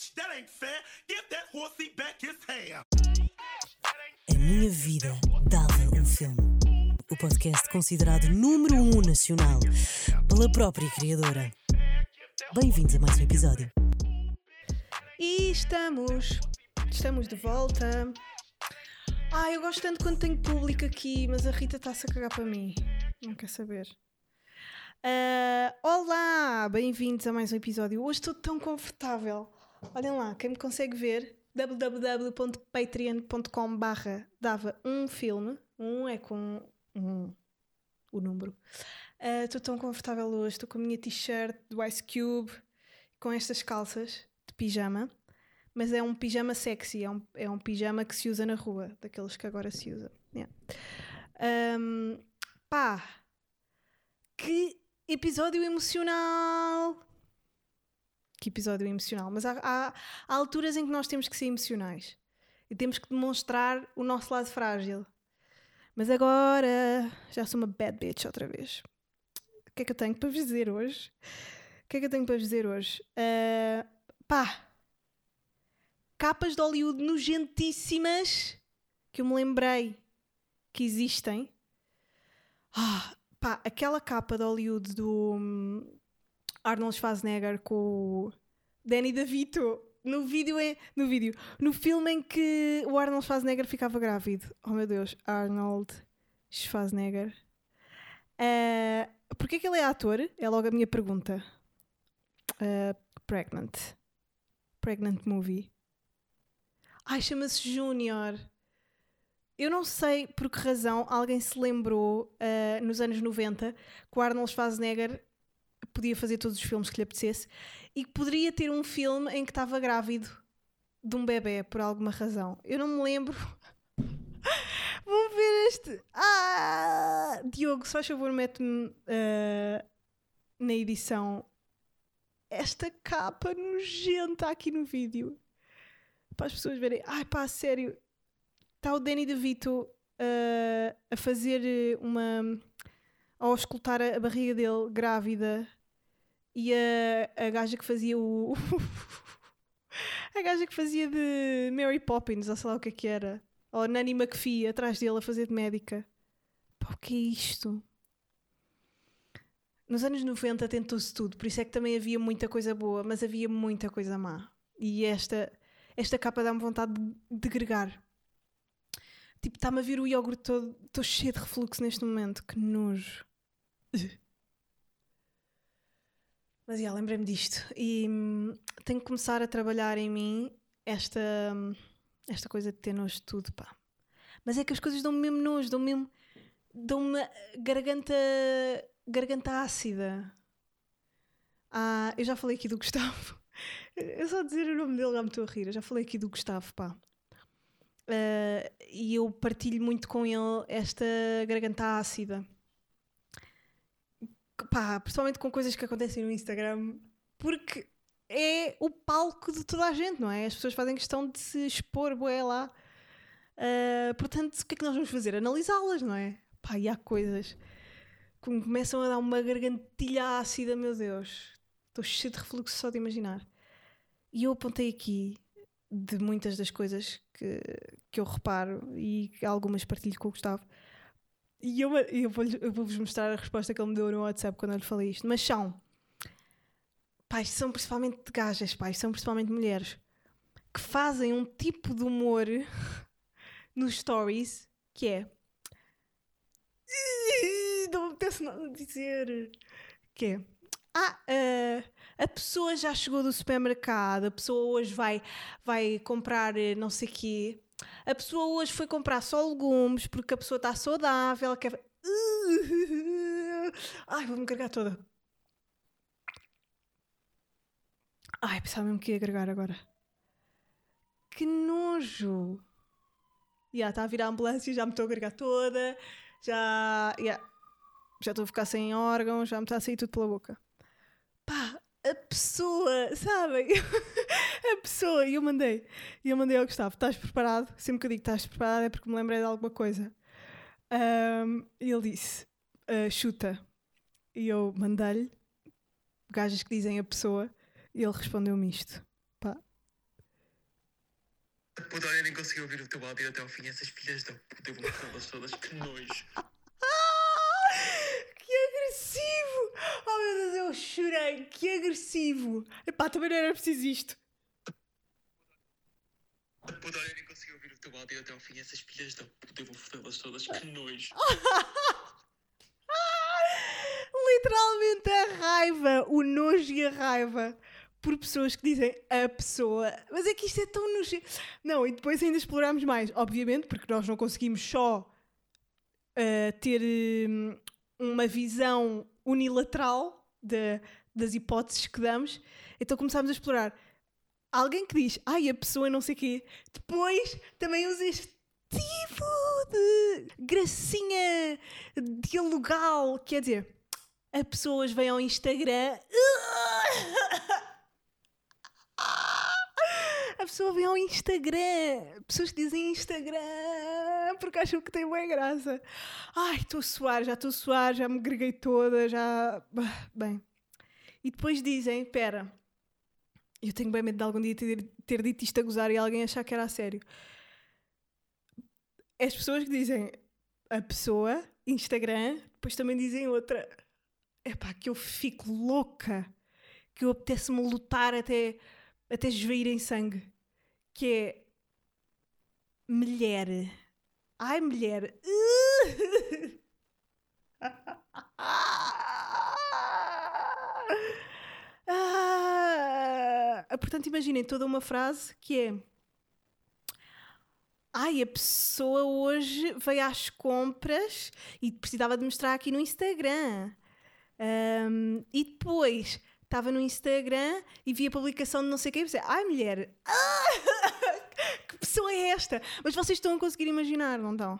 bitch, that ain't fair. Give that horsey back his hair. A minha vida dava um filme. O podcast considerado número um nacional pela própria criadora. Bem-vindos a mais um episódio. E estamos, estamos de volta. Ah, eu gosto tanto quando tenho público aqui, mas a Rita está-se a cagar para mim. Não quer saber. Ah, olá, bem-vindos a mais um episódio. Hoje estou tão confortável. Olhem lá, quem me consegue ver, www.patreon.com barra dava um filme. Um é com um, o número. Ah, Estou tão confortável hoje. Estou com a minha t-shirt do Ice Cube, com estas calças de pijama. Mas é um pijama sexy, é um, é um pijama que se usa na rua, daqueles que agora se usa. Yeah. Ahm, pá, que episódio emocional! Que episódio emocional. Mas há, há- há alturas em que nós temos que ser emocionais e temos que demonstrar o nosso lado frágil. Mas agora já sou uma bad bitch outra vez. O que é que eu tenho para vos dizer hoje? O que é que eu tenho para vos dizer hoje? Ah, pá, capas de Hollywood nojentíssimas que eu me lembrei que existem. Ah, pá, aquela capa de Hollywood do hum, Arnold Schwarzenegger com o Danny DeVito. No vídeo é no vídeo no filme em que o Arnold Schwarzenegger ficava grávido. Oh meu Deus Arnold Schwarzenegger. Uh, porque que ele é ator? É logo a minha pergunta. Ah, pregnant. Pregnant movie. Ai chama-se Junior eu não sei por que razão alguém se lembrou ah, nos anos 90 que o Arnold Schwarzenegger podia fazer todos os filmes que lhe apetecesse e que poderia ter um filme em que estava grávido de um bebê por alguma razão. Eu não me lembro. Vamos ver este. Ah! Diogo, só favor, mete-me ah, na edição esta capa nojenta aqui no vídeo para as pessoas verem. Ai pá, sério. Está o Danny DeVito ah, a fazer uma. ao escutar a barriga dele grávida e a, a gaja que fazia o. a gaja que fazia de Mary Poppins, ou sei lá o que é que era. Ou Nanny McPhee atrás dele a fazer de médica. Pá, o que é isto? Nos anos 90 tentou-se tudo, por isso é que também havia muita coisa boa, mas havia muita coisa má. E esta, esta capa dá-me vontade de, de gregar. Tipo, está-me a vir o iogurte todo. Estou cheio de refluxo neste momento. Que nojo. Mas já, lembrei-me disto. E hum, tenho que começar a trabalhar em mim esta, hum, esta coisa de ter nojo de tudo, pá. Mas é que as coisas dão-me mesmo nojo, dão-me mesmo. dão-me garganta. garganta ácida. Ah, eu já falei aqui do Gustavo. Eu só dizer o nome dele já me estou a rir. Eu já falei aqui do Gustavo, pá. Ah, e eu partilho muito com ele esta garganta ácida pá, principalmente com coisas que acontecem no Instagram, porque é o palco de toda a gente, não é? As pessoas fazem questão de se expor, boé lá. Ah, portanto, o que é que nós vamos fazer? Analisá-las, não é? Pá, e há coisas que me começam a dar uma gargantilha ácida, meu Deus. Estou cheio de refluxo só de imaginar. E eu apontei aqui de muitas das coisas que, que eu reparo e que algumas partilho com o Gustavo. E eu, eu vou-vos mostrar a resposta que ele me deu no WhatsApp quando eu lhe falei isto. Mas são. Pais, são principalmente gajas, pais, são principalmente mulheres que fazem um tipo de humor nos stories que é. Não me apetece nada a dizer. Que é. Ah, ah, a pessoa já chegou do supermercado, a pessoa hoje vai, vai comprar eh, não sei quê. A pessoa hoje foi comprar só legumes porque a pessoa está saudável, quer. Ai, vou-me carregar toda. Ai, pensava mesmo que ia agregar agora. Que nojo! Já está a vir a ambulância, já me estou a agregar toda, já. já já estou a ficar sem órgãos, já me está a sair tudo pela boca. A pessoa, sabem? a pessoa, e eu mandei, e eu mandei ao Gustavo: estás preparado? Sempre que eu digo estás preparado é porque me lembrei de alguma coisa. Ahm, e ele disse: "Ah, chuta. E eu mandei-lhe gajas que dizem a pessoa, e ele respondeu-me isto. Pá, Puta, olha, nem consegui ouvir o teu áudio até ao fim. Essas filhas da puta, eu vou matá-las todas. Que nojo. Que agressivo! Oh meu Deus, eu chorei! Que agressivo! Epá, também não era preciso isto. Puta, olha, nem consegui ouvir o teu áudio até ao fim. Essas filhas da puta, eu vou fodê-las todas. Que nojo. Literalmente a raiva, o nojo e a raiva por pessoas que dizem a pessoa. Mas é que isto é tão nojento. Não, e depois ainda exploramos mais, obviamente, porque nós não conseguimos só uh, ter hum, uma visão unilateral de- das hipóteses que damos. Então começámos a explorar. Alguém que diz, ai, a pessoa não sei quê. Depois também usa este tipo de gracinha dialogal. Quer dizer, a pessoas vêm ao Instagram. A pessoa vem ao Instagram. Pessoas que dizem Instagram porque acham que tem boa graça. Ai, estou a suar, já estou a suar, já me greguei toda, já. Bem. E depois dizem: Espera, eu tenho bem medo de algum dia ter, ter dito isto a gozar e alguém achar que era a sério. As pessoas que dizem a pessoa, Instagram, depois também dizem outra. Epá, que eu fico louca, que eu apetece-me lutar até, até esvair em sangue. Que é mulher. Ai, mulher. Ah, portanto, imaginem toda uma frase que é Ai, a pessoa hoje veio às compras e precisava de mostrar aqui no Instagram. Ahm, e depois estava no Instagram e vi a publicação de não sei quem e pensei, ai mulher, ah, que pessoa é esta? Mas vocês estão a conseguir imaginar, não estão?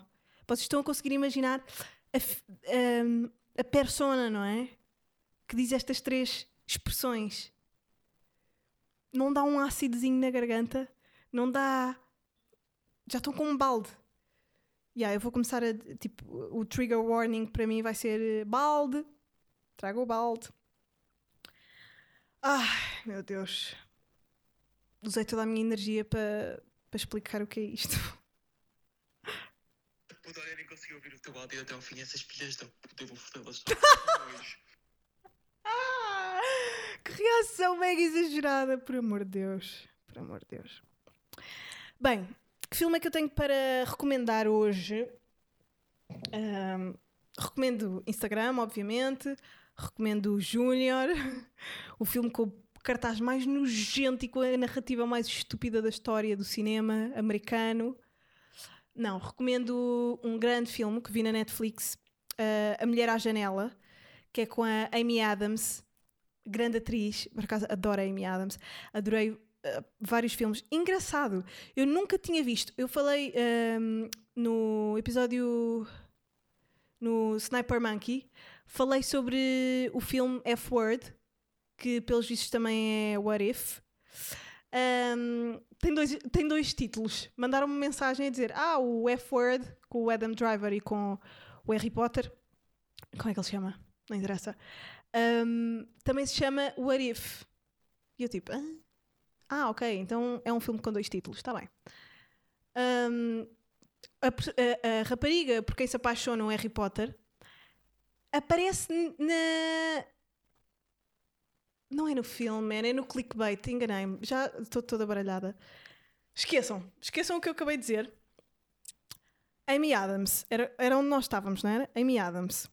Vocês estão a conseguir imaginar a, f- ahm, a persona, não é? Que diz estas três expressões. Não dá um ácidozinho na garganta, não dá já estão com um balde. Yeah, eu vou começar a. Tipo, o trigger warning para mim vai ser eh, balde. Traga o balde. Ai, meu Deus. Usei toda a minha energia para para explicar o que é isto. Puta, olha, nem consegui ouvir o teu áudio até ao fim. Essas filhas da puta, eu vou fodê-las. Que. Ah, reação mega exagerada, por amor de Deus. Por amor de Deus. Bem, que filme é que eu tenho para recomendar hoje? Ahm, recomendo Instagram, obviamente. Recomendo o Júnior, o filme com o cartaz mais nojento e com a narrativa mais estúpida da história do cinema americano. Não, recomendo um grande filme que vi na Netflix, ah, A Mulher à Janela, que é com a Amy Adams, grande atriz. Por acaso adoro a Amy Adams. Adorei ah, vários filmes. Engraçado, eu nunca tinha visto. Eu falei ahm, no episódio no Sniper Monkey, falei sobre o filme F-Word, que pelos vistos também é What If. Ahm, tem, dois, tem dois títulos. Mandaram-me mensagem a dizer: Ah, o F-Word com o Adam Driver e com o Harry Potter. Como é que ele se chama? Não interessa. Ahm, também se chama What If. E eu tipo: "Hã? Ah, ok, então é um filme com dois títulos, está bem. Ahm, a, a- a rapariga por quem se apaixona o Harry Potter aparece na. Não é no filme, é no clickbait, enganei-me. Já estou toda baralhada. Esqueçam, esqueçam o que eu acabei de dizer. Amy Adams, era, era onde nós estávamos, não era? Amy Adams.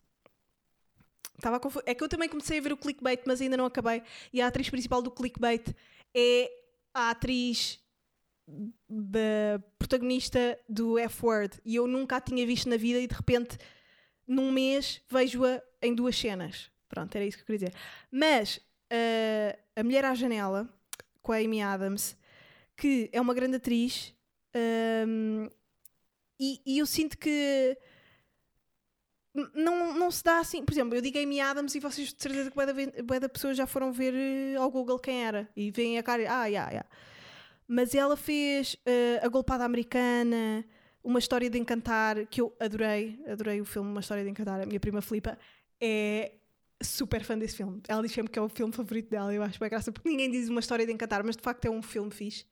Estava confu- É que eu também comecei a ver o clickbait, mas ainda não acabei. E a atriz principal do clickbait é a atriz da protagonista do F-Word. E eu nunca a tinha visto na vida e de repente, num mês, vejo-a em duas cenas. Pronto, era isso que eu queria dizer. Mas eh, A Mulher à Janela, com a Amy Adams, que é uma grande atriz, ehm, e, e eu sinto que não, não se dá assim. Por exemplo, eu digo Amy Adams e vocês de certeza que bué da pessoas já foram ver eh, ao Google quem era e veem a cara ah, yeah, yeah. Mas ela fez eh, A Golpada Americana, Uma História de Encantar, que eu adorei, adorei o filme Uma História de Encantar. A minha prima Filipa é super fã desse filme. Ela diz sempre que é o filme favorito dela. Eu acho bem graça, porque ninguém diz Uma História de Encantar, mas de facto é um filme fixe.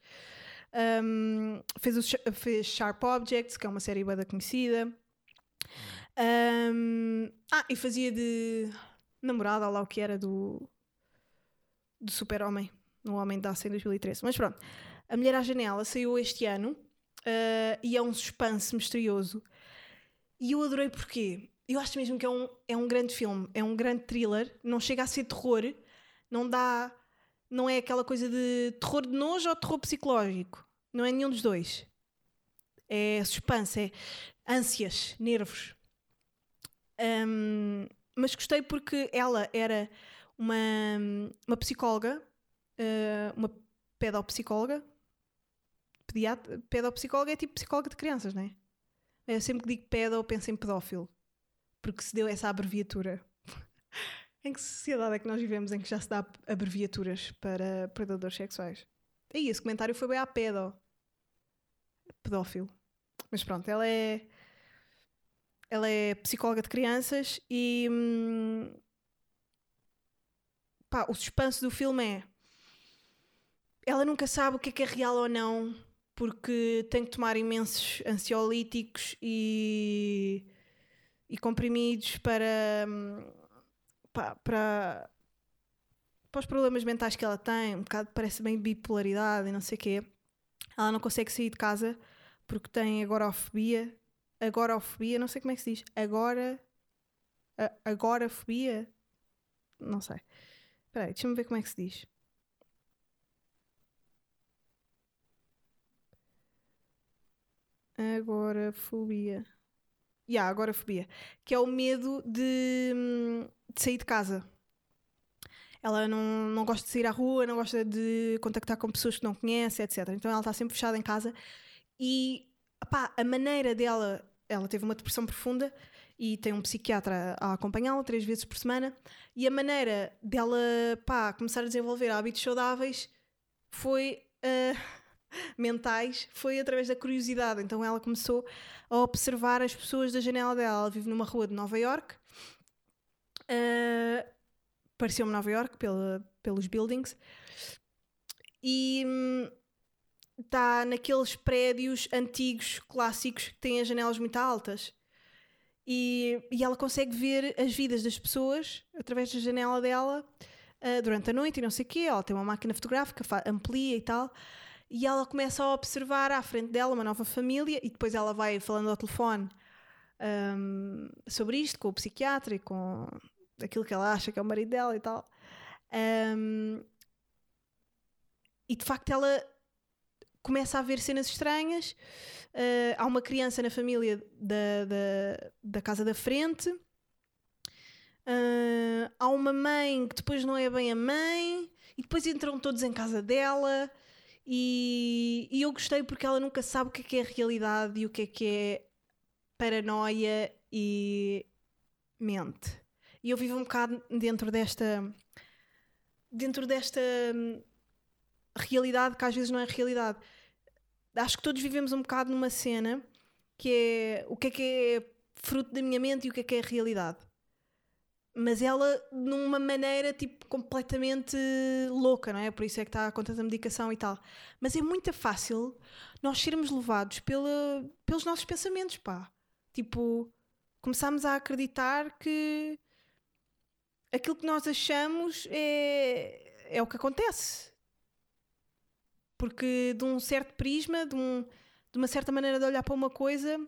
Um, fez, o, fez Sharp Objects, que é uma série bem conhecida. Um, ah, e fazia de namorada, lá o que era, do, do Super-Homem, no Homem de Aço em 2013. Mas pronto, A Mulher à Janela saiu este ano ah, e é um suspense misterioso. E eu adorei porque eu acho mesmo que é um, é um grande filme, é um grande thriller, não chega a ser terror, não dá. Não é aquela coisa de terror de nojo ou terror psicológico. Não é nenhum dos dois. É suspense, é ânsias, nervos. Hum, mas gostei porque ela era uma, uma psicóloga, eh, uma pedopsicóloga. Pediatra, pedopsicóloga é tipo psicóloga de crianças, não é? Eu sempre que digo pedo, penso em pedófilo. Porque se deu essa abreviatura. em que sociedade é que nós vivemos em que já se dá abreviaturas para predadores sexuais? E esse comentário foi bem à pedo. Pedófilo. Mas pronto, ela é. Ela é psicóloga de crianças e. hum, pá, o suspense do filme é. Ela nunca sabe o que é que é real ou não, porque tem que tomar imensos ansiolíticos e. e comprimidos para. hum, para. para os problemas mentais que ela tem, um bocado parece bem bipolaridade e não sei o quê. Ela não consegue sair de casa porque tem agorafobia. Agorafobia, não sei como é que se diz. Agora. Agorafobia? Não sei. Espera aí, deixa-me ver como é que se diz. Agorafobia. Yeah, agorafobia. Que é o medo de, de sair de casa. Ela não, não gosta de sair à rua, não gosta de contactar com pessoas que não conhece, etc. Então ela está sempre fechada em casa e opá, a maneira dela, ela teve uma depressão profunda e tem um psiquiatra a acompanhá-la três vezes por semana e a maneira dela pá, começar a desenvolver hábitos saudáveis foi ah, mentais, foi através da curiosidade. Então ela começou a observar as pessoas da janela dela. Ela vive numa rua de Nova York. Ah, Pareceu-me Nova York pela, pelos buildings e está naqueles prédios antigos, clássicos, que têm as janelas muito altas. E, e ela consegue ver as vidas das pessoas através da janela dela ah, durante a noite e não sei o quê. Ela tem uma máquina fotográfica, amplia e tal. E ela começa a observar à frente dela uma nova família e depois ela vai falando ao telefone ahm, sobre isto com o psiquiatra e com aquilo que ela acha que é o marido dela e tal. Ahm, e de facto ela começa a ver cenas estranhas. Ah, há uma criança na família da, da, da casa da frente. Ah, há uma mãe que depois não é bem a mãe. E depois entram todos em casa dela. E, e eu gostei porque ela nunca sabe o que é que é realidade e o que é que é paranoia e mente. E eu vivo um bocado dentro desta dentro desta hum, realidade que às vezes não é realidade. Acho que todos vivemos um bocado numa cena que é o que é que é fruto da minha mente e o que é que é realidade. Mas ela numa maneira tipo completamente louca, não é? Por isso é que está com tanta medicação e tal. Mas é muito fácil nós sermos levados pela, pelos nossos pensamentos, pá. Tipo, começamos a acreditar que aquilo que nós achamos é, é o que acontece. Porque de um certo prisma, de, um- de uma certa maneira de olhar para uma coisa,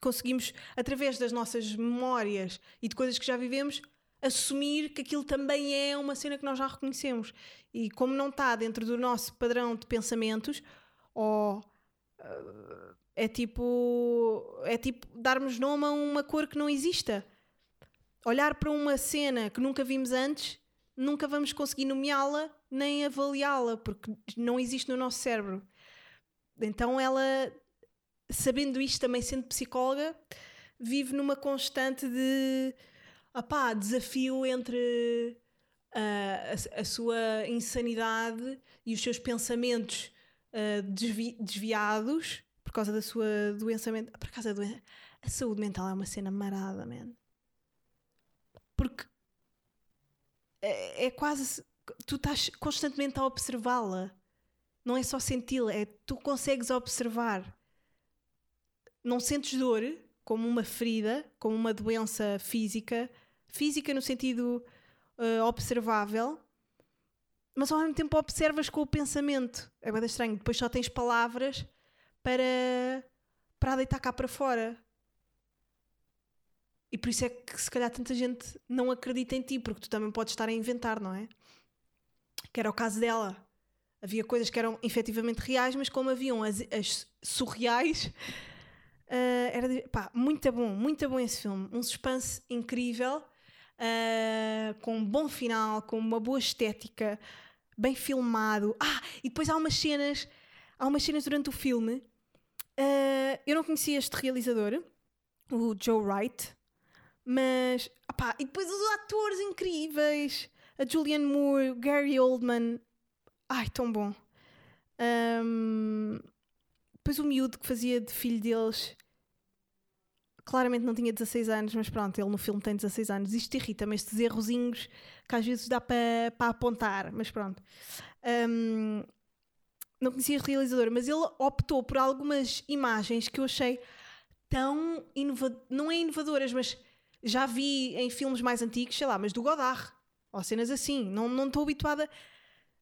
conseguimos, através das nossas memórias e de coisas que já vivemos, assumir que aquilo também é uma cena que nós já reconhecemos. E como não está dentro do nosso padrão de pensamentos, ou ah, é tipo é tipo darmos nome a uma cor que não exista. Olhar para uma cena que nunca vimos antes, nunca vamos conseguir nomeá-la nem avaliá-la, porque não existe no nosso cérebro. Então ela, sabendo isto, também sendo psicóloga, vive numa constante de opá, desafio entre ah, a, a sua insanidade e os seus pensamentos ah, desvi- desviados por causa da sua doença mental. Por causa da doen- A saúde mental é uma cena marada, man. Porque é, é quase. Tu estás constantemente a observá-la. não é só senti-la, é tu consegues observar. Não sentes dor como uma ferida, como uma doença física, física no sentido uh, observável, mas ao mesmo tempo observas com o pensamento. É bem estranho. Depois só tens palavras para, para deitar cá para fora. E por isso é que se calhar tanta gente não acredita em ti, porque tu também podes estar a inventar, não é? Que era o caso dela. Havia coisas que eram efetivamente reais, mas como haviam as, as surreais, uh, era pá, muito bom, muito bom esse filme. Um suspense incrível, uh, com um bom final, com uma boa estética, bem filmado. Ah, e depois há umas cenas, há umas cenas durante o filme. uh, eu não conhecia este realizador, o Joe Wright, mas opá, e depois os atores incríveis, a Julianne Moore, o Gary Oldman, ai, tão bom. Ahm, depois o miúdo que fazia de filho deles, claramente não tinha 16 anos, mas pronto, ele no filme tem 16 anos. Isto irrita-me, estes errozinhos que às vezes dá para para apontar, mas pronto. Ahm, não conhecia este realizador, mas ele optou por algumas imagens que eu achei tão inova não é inovadoras, mas já vi em filmes mais antigos, sei lá, mas do Godard, ou cenas assim. Não não estou habituada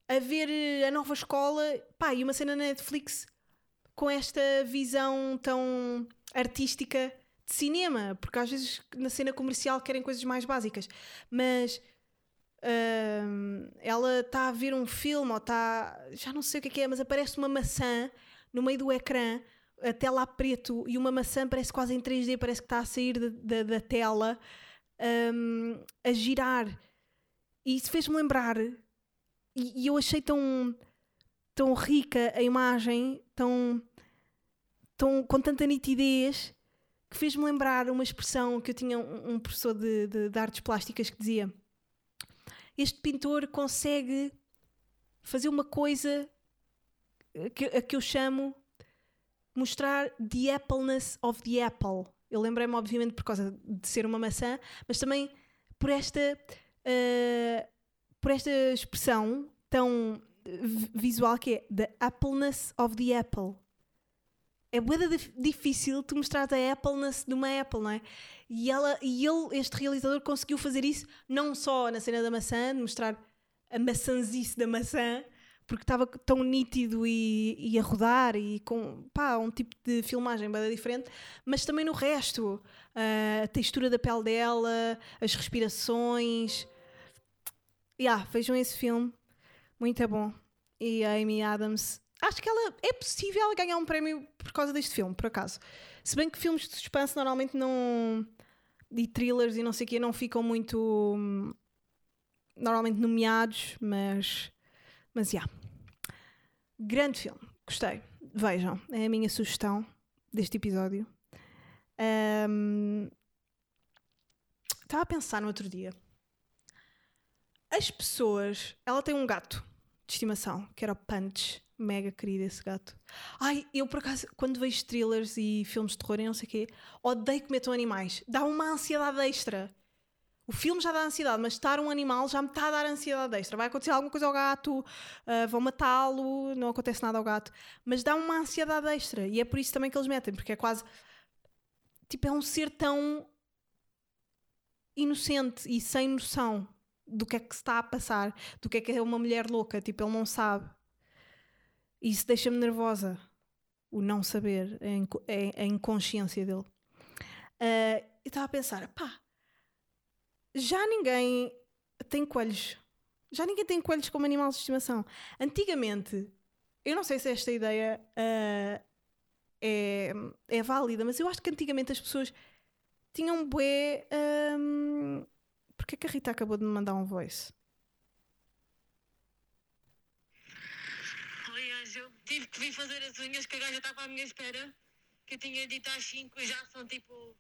a ver eh, a nova escola, pá, e uma cena na Netflix com esta visão tão artística de cinema, porque às vezes na cena comercial querem coisas mais básicas, mas hum, ela está a ver um filme ou está, já não sei o que é que é, mas aparece uma maçã no meio do ecrã, a tela a preto e uma maçã parece quase em 3D, parece que está a sair da, da, da tela hum, a girar. E isso fez-me lembrar, e, e eu achei tão, tão rica a imagem, tão, tão, com tanta nitidez, que fez-me lembrar uma expressão que eu tinha um, professor de, de, de artes plásticas que dizia: Este pintor consegue fazer uma coisa que, a que eu chamo mostrar the appleness of the apple. Eu lembrei-me, obviamente, por causa de ser uma maçã, mas também por esta, uh, por esta expressão tão vi- visual que é the appleness of the apple. É dif- difícil tu mostrar a appleness de uma apple, não é? E, ela, e ele, este realizador, conseguiu fazer isso não só na cena da maçã, de mostrar a maçanzice da maçã, porque estava tão nítido e, e a rodar e com pá, um tipo de filmagem bem diferente, mas também no resto, ah, a textura da pele dela, as respirações. Yeah, vejam esse filme, muito bom. E a Amy Adams, acho que ela é possível ela ganhar um prémio por causa deste filme, por acaso. Se bem que filmes de suspense normalmente não. e thrillers e não sei o quê não ficam muito. hum, normalmente nomeados, mas. Mas já. Grande filme, gostei. Vejam, é a minha sugestão deste episódio. Ahm, Estava a pensar no outro dia. As pessoas. Ela tem um gato de estimação, que era o Punch. Mega querido esse gato. Ai, eu por acaso, quando vejo thrillers e filmes de terror e não sei o quê, odeio que metam animais. Dá uma ansiedade extra. O filme já dá ansiedade, mas estar um animal já me está a dar ansiedade extra. Vai acontecer alguma coisa ao gato, ah, vão matá-lo, não acontece nada ao gato, mas dá uma ansiedade extra. E é por isso também que eles metem, porque é quase. Tipo, é um ser tão inocente e sem noção do que é que se está a passar, do que é que é uma mulher louca. Tipo, ele não sabe. E isso deixa-me nervosa. O não saber, a, inco- a- a inconsciência dele. Ah, eu estava a pensar, pá, já ninguém tem coelhos. Já ninguém tem coelhos como animal de estimação. Antigamente, eu não sei se esta ideia ah, é, é válida, mas eu acho que antigamente as pessoas tinham bué. Um, Porquê que a Rita acabou de me mandar um voice? Oi, Anjo. Tive que vir fazer as unhas, que a gaja estava à minha espera. Que eu tinha dito às 5, já são tipo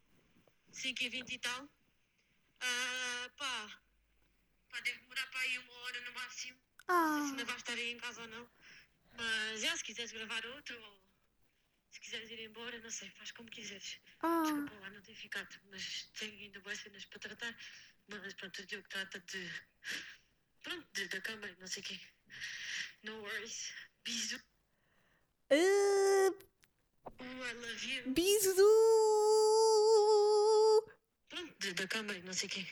5 e 20 e tal. Ah, pá. Pá, deve demorar para aí uma hora no máximo. Não sei se Ah, ainda vai estar aí em casa ou não. Mas já, se quiseres gravar outro ou se quiseres ir embora, não sei, faz como quiseres. ah, Desculpa lá não ter ficado, mas tenho ainda boas cenas para tratar. Mas pronto, o Diogo trata de. Pronto, de, da câmara, não sei o quê. No worries. Bisu. Ah, Oh, I love you. bisu! Pronto, de- da câmara, não sei o quê.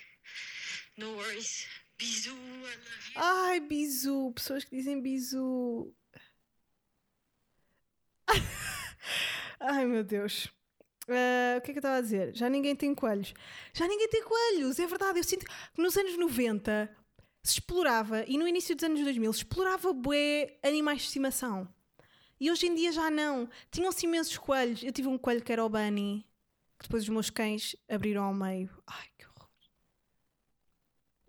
No worries. Bisu, I love you. Ai, bisu! Pessoas que dizem bisu. Ai, meu Deus. Ah, o que é que eu estava a dizer? Já ninguém tem coelhos. Já ninguém tem coelhos, é verdade. Eu sinto que nos anos 90 se explorava, e no início dos anos 2000 se explorava bué animais de estimação. E hoje em dia já não. Tinham-se imensos coelhos. Eu tive um coelho que era o Bunny, que depois os meus cães abriram ao meio. Ai, que horror.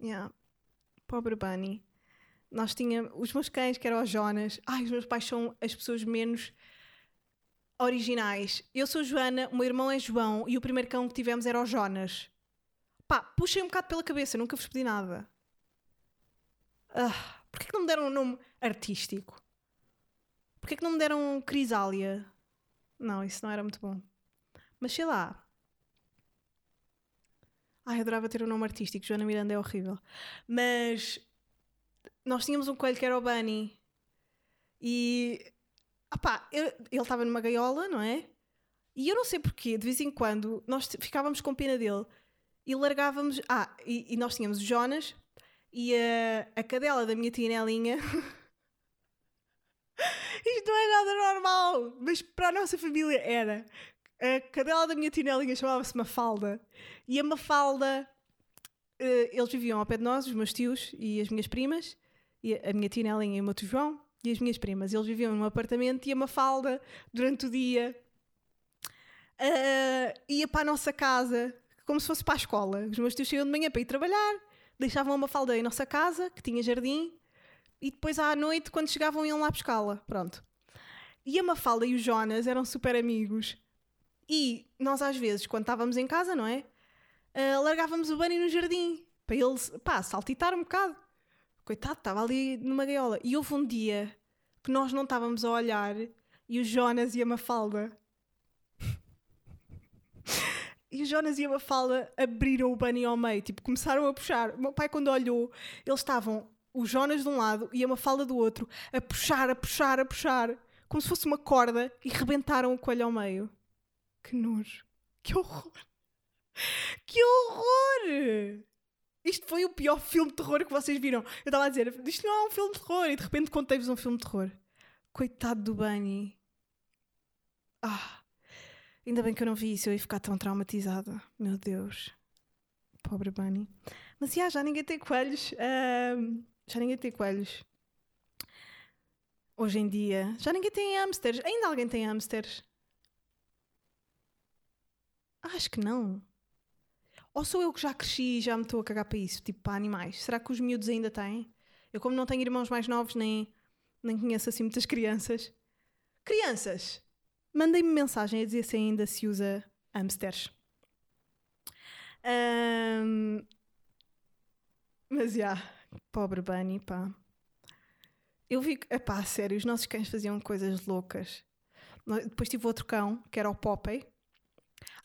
Yeah. Pobre Bunny. Nós tínhamos os meus cães, que eram os Jonas. Ai, os meus pais são as pessoas menos originais. Eu sou Joana, o meu irmão é João e o primeiro cão que tivemos era o Jonas. Pá, puxei um bocado pela cabeça, nunca vos pedi nada. Ah, Porquê que não me deram um nome artístico? Porquê que não me deram Crisália? Não, isso não era muito bom. Mas sei lá. Ai, adorava ter um nome artístico. Joana Miranda é horrível. Mas nós tínhamos um coelho que era o Bunny. E. Opá, eu- ele estava numa gaiola, não é? E eu não sei porquê, de vez em quando, nós ficávamos com pena dele e largávamos. Ah, e, e nós tínhamos o Jonas e a, a cadela da minha tia Nelinha. Isto não é nada normal, mas para a nossa família era. A cadela da minha tia Nelinha chamava-se Mafalda e a Mafalda. eh, eles viviam ao pé de nós, os meus tios e as minhas primas, e a minha tia Nelinha e o meu tio João e as minhas primas. Eles viviam num apartamento e a Mafalda, durante o dia, ah, ia para a nossa casa como se fosse para a escola. Os meus tios saíam de manhã para ir trabalhar, deixavam a Mafalda em nossa casa, que tinha jardim, e depois à noite, quando chegavam, iam lá buscá-la. Pronto. E a Mafalda e o Jonas eram super amigos. E nós, às vezes, quando estávamos em casa, não é? Ah, largávamos o Bunny no jardim para ele, pá, saltitar um bocado. Coitado, estava ali numa gaiola. E houve um dia que nós não estávamos a olhar e o Jonas e a Mafalda. e o Jonas e a Mafalda abriram o Bunny ao meio, tipo, começaram a puxar. O meu pai, quando olhou, eles estavam o Jonas de um lado e a Mafalda do outro, a puxar, a puxar, a puxar, como se fosse uma corda e rebentaram o coelho ao meio. Que nojo. Que horror. Que horror! Isto foi o pior filme de terror que vocês viram. Eu estava a dizer, isto não é um filme de terror, e de repente contei-vos um filme de terror. Coitado do Bunny. Ah, ainda bem que eu não vi isso, eu ia ficar tão traumatizada. Meu Deus. Pobre Bunny. Mas já, já ninguém tem coelhos. já ninguém tem coelhos. Hoje em dia. Já ninguém tem hamsters. Ainda alguém tem hamsters? Acho que não. Ou sou eu que já cresci e já me estou a cagar para isso, tipo para animais? Será que os miúdos ainda têm? Eu, como não tenho irmãos mais novos, nem, nem conheço assim muitas crianças. Crianças, mandem-me mensagem a dizer se ainda se usa hamsters. Ahm, mas já, pobre Bunny, pá. Eu vi que, epá, a sério, os nossos cães faziam coisas loucas. Depois tive outro cão, que era o Popeye.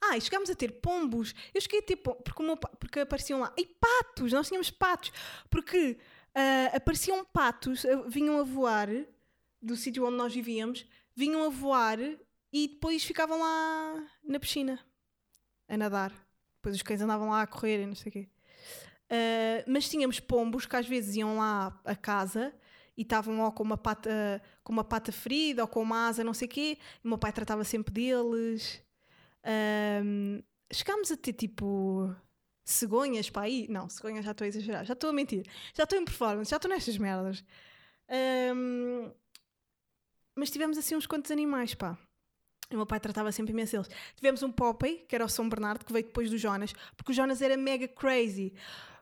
Ah, e chegámos a ter pombos. Eu cheguei a ter pombos, porque, meu porque apareciam lá. E patos, nós tínhamos patos. Porque ah, apareciam patos, ah, vinham a voar do sítio onde nós vivíamos, vinham a voar e depois ficavam lá na piscina a nadar. Depois os cães andavam lá a correr e não sei o quê. Ah, mas tínhamos pombos que às vezes iam lá a casa e estavam ou com uma pata, com uma pata ferida ou com uma asa, não sei o quê. E o meu pai tratava sempre deles. Ahm, chegámos a ter tipo cegonhas para aí. Não, cegonhas já estou a exagerar, já estou a mentir, já estou em performance, já estou nestas merdas. Ahm, mas tivemos assim uns quantos animais, pá. O meu pai tratava sempre imenso deles. Tivemos um Popeye, que era o São Bernardo, que veio depois do Jonas, porque o Jonas era mega crazy.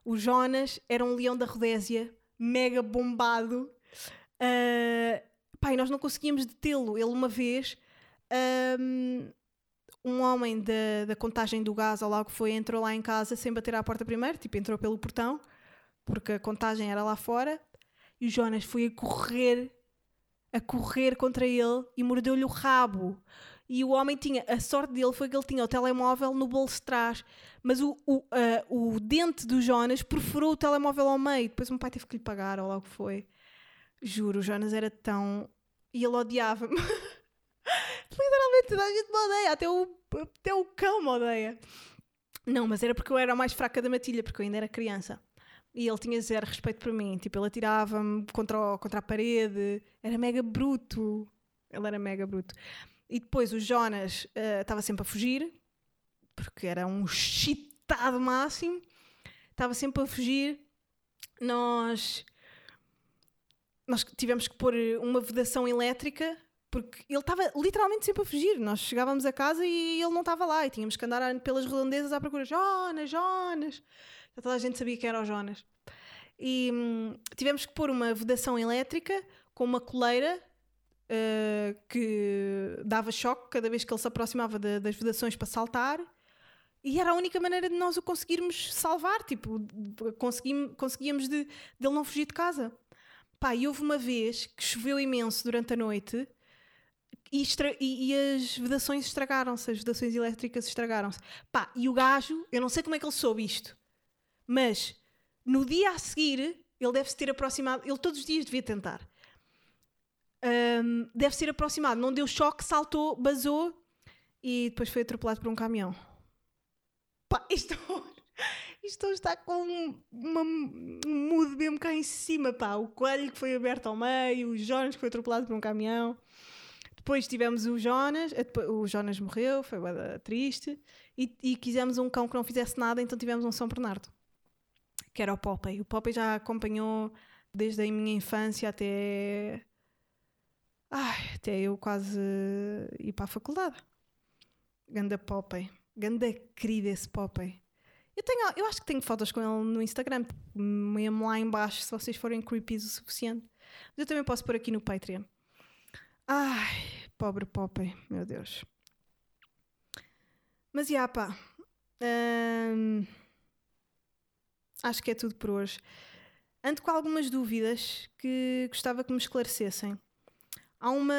O Jonas era um leão da Rodésia, mega bombado. Ah, pá, e nós não conseguíamos detê-lo. Ele, uma vez, ahm, um homem da, contagem do gás, ou lá o que foi, entrou lá em casa sem bater à porta primeiro, tipo, entrou pelo portão, porque a contagem era lá fora, e o Jonas foi a correr, a correr contra ele e mordeu-lhe o rabo. E o homem tinha, a sorte dele foi que ele tinha o telemóvel no bolso de trás, mas o, o, ah, o dente do Jonas perfurou o telemóvel ao meio. Depois o meu pai teve que lhe pagar, ou lá o que foi. Juro, o Jonas era tão. E ele odiava-me. toda a gente me odeia, até o, até o cão me odeia. Não, mas era porque eu era a mais fraca da matilha, porque eu ainda era criança. E ele tinha zero respeito por mim. Tipo, ele atirava-me contra, contra a parede. Era mega bruto. Ele era mega bruto. E depois o Jonas eh, estava sempre a fugir, porque era um chitado máximo. Estava sempre a fugir. Nós, nós tivemos que pôr uma vedação elétrica, porque ele estava literalmente sempre a fugir. Nós chegávamos a casa e ele não estava lá. E tínhamos que andar pelas redondezas à procura. Jonas, Jonas! Já toda a gente sabia que era o Jonas. E hum, tivemos que pôr uma vedação elétrica com uma coleira eh, que dava choque cada vez que ele se aproximava da- das vedações para saltar. E era a única maneira de nós o conseguirmos salvar. Tipo, de- conseguim- conseguíamos de, de ele não fugir de casa. Pá, e houve uma vez que choveu imenso durante a noite e, e- e as vedações estragaram-se, as vedações elétricas estragaram-se. Pá, e o gajo, eu não sei como é que ele soube isto, mas no dia a seguir, ele deve-se ter aproximado, ele todos os dias devia tentar. Ahm, deve ser aproximado, não deu choque, saltou, basou e depois foi atropelado por um caminhão. Pá, isto, isto está com um, uma, um mood mesmo cá em cima, pá. O coelho que foi aberto ao meio, o Jonas que foi atropelado por um caminhão. Depois tivemos o Jonas, eh, o Jonas morreu, foi triste. E, e quisemos um cão que não fizesse nada, então tivemos um São Bernardo, que era o Popeye. O Popeye já acompanhou desde a minha infância até. Ai, até eu quase ir para a faculdade. Ganda Popeye. Ganda querida esse Popeye. Eu, tenho, eu acho que tenho fotos com ele no Instagram, mesmo lá em baixo, se vocês forem creepies o suficiente. Mas eu também posso pôr aqui no Patreon. Ai, pobre Popeye, meu Deus. Mas, já, pá. hum, acho que é tudo por hoje. Ando com algumas dúvidas que gostava que me esclarecessem. Há uma,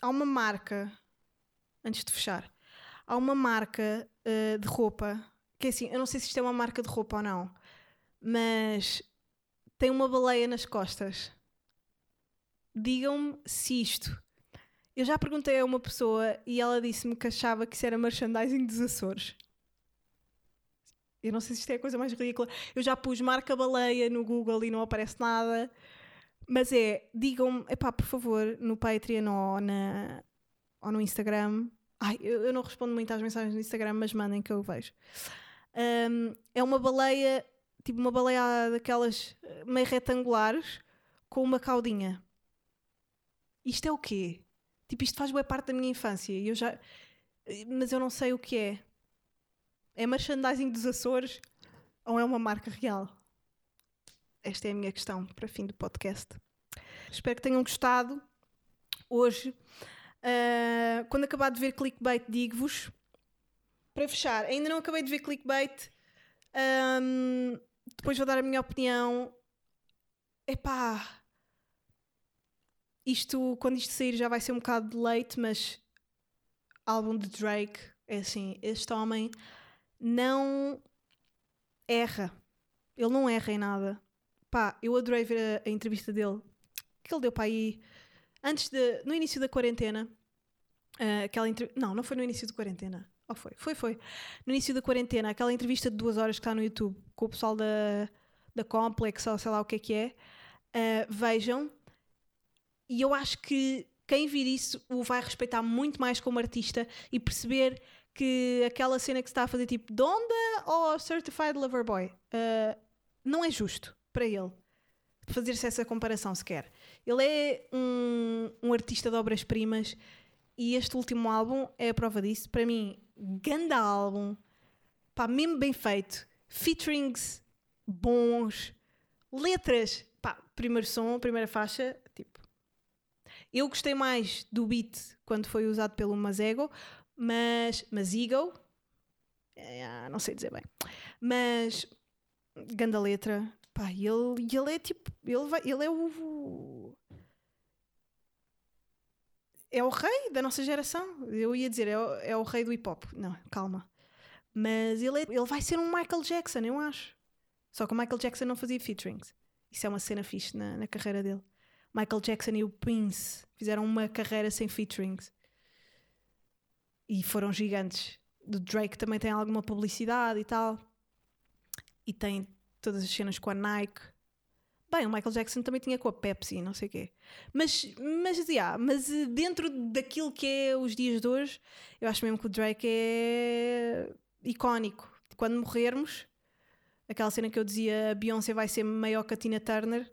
há uma marca, antes de fechar, há uma marca uh, de roupa, que é assim, eu não sei se isto é uma marca de roupa ou não, mas tem uma baleia nas costas. Digam-me se isto. Eu já perguntei a uma pessoa e ela disse-me que achava que isso era merchandising dos Açores. Eu não sei se isto é a coisa mais ridícula. Eu já pus marca baleia no Google e não aparece nada. Mas é, digam-me, epá, por favor, no Patreon ou, na, ou no Instagram. Ai, eu, eu não respondo muito às mensagens no Instagram, mas mandem que eu vejo. Um, é uma baleia, tipo uma baleia daquelas eh, meio retangulares, com uma caudinha. Isto é o quê? Tipo, isto faz boa parte da minha infância. E eu já... Mas eu não sei o que é. É merchandising dos Açores ou é uma marca real? Esta é a minha questão para fim do podcast. Espero que tenham gostado. Hoje, uh, quando acabar de ver clickbait, digo-vos. Para fechar, ainda não acabei de ver clickbait. Um, depois vou dar a minha opinião. Epá. Isto, quando isto sair, já vai ser um bocado de leite, mas. Álbum de Drake, é assim, este homem não erra. Ele não erra em nada. Pá, eu adorei ver a, a entrevista dele que ele deu para aí antes de. no início da quarentena. Uh, aquela. Não, não foi no início da quarentena. Ou foi? Foi, foi. No início da quarentena, aquela entrevista de duas horas que está no YouTube com o pessoal da, da Complex ou sei lá o que é que é. Uh, vejam. E eu acho que quem vir isso o vai respeitar muito mais como artista e perceber que aquela cena que se está a fazer tipo Donda ou Certified Lover Boy uh, não é justo para ele fazer-se essa comparação sequer. Ele é um, um artista de obras-primas e este último álbum é a prova disso. Para mim, ganda álbum, pá, mesmo bem feito, featurings bons, letras, pá, primeiro som, primeira faixa. Eu gostei mais do beat quando foi usado pelo Mazego, mas Mazigo, é, não sei dizer bem, mas ganda letra, pá, ele, ele é tipo, ele, vai, ele é o é o rei da nossa geração. Eu ia dizer, é o, é o rei do hip hop. Não, calma. Mas ele, é, ele vai ser um Michael Jackson, eu acho. Só que o Michael Jackson não fazia featurings. Isso é uma cena fixe na, na carreira dele. Michael Jackson e o Prince fizeram uma carreira sem featurings. e foram gigantes. Do Drake também tem alguma publicidade e tal. E tem todas as cenas com a Nike. Bem, o Michael Jackson também tinha com a Pepsi, não sei o quê. Mas, mas, yeah, mas eh, dentro daquilo que é os dias de hoje, eu acho mesmo que o Drake é icónico. Quando morrermos, aquela cena que eu dizia, a Beyoncé vai ser maior que a Tina Turner.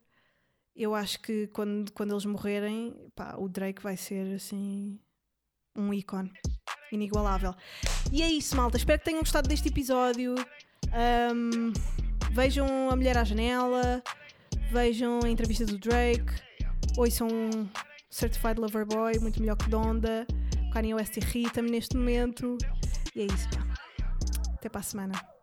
Eu acho que quando, quando eles morrerem, pá, o Drake vai ser assim um ícone inigualável. E é isso, malta. Espero que tenham gostado deste episódio. Um, vejam A Mulher à Janela, vejam a entrevista do Drake, ouçam Certified Lover Boy, muito melhor que Donda. Kanye West irrita-me neste momento. E é isso, pá. Até para a semana.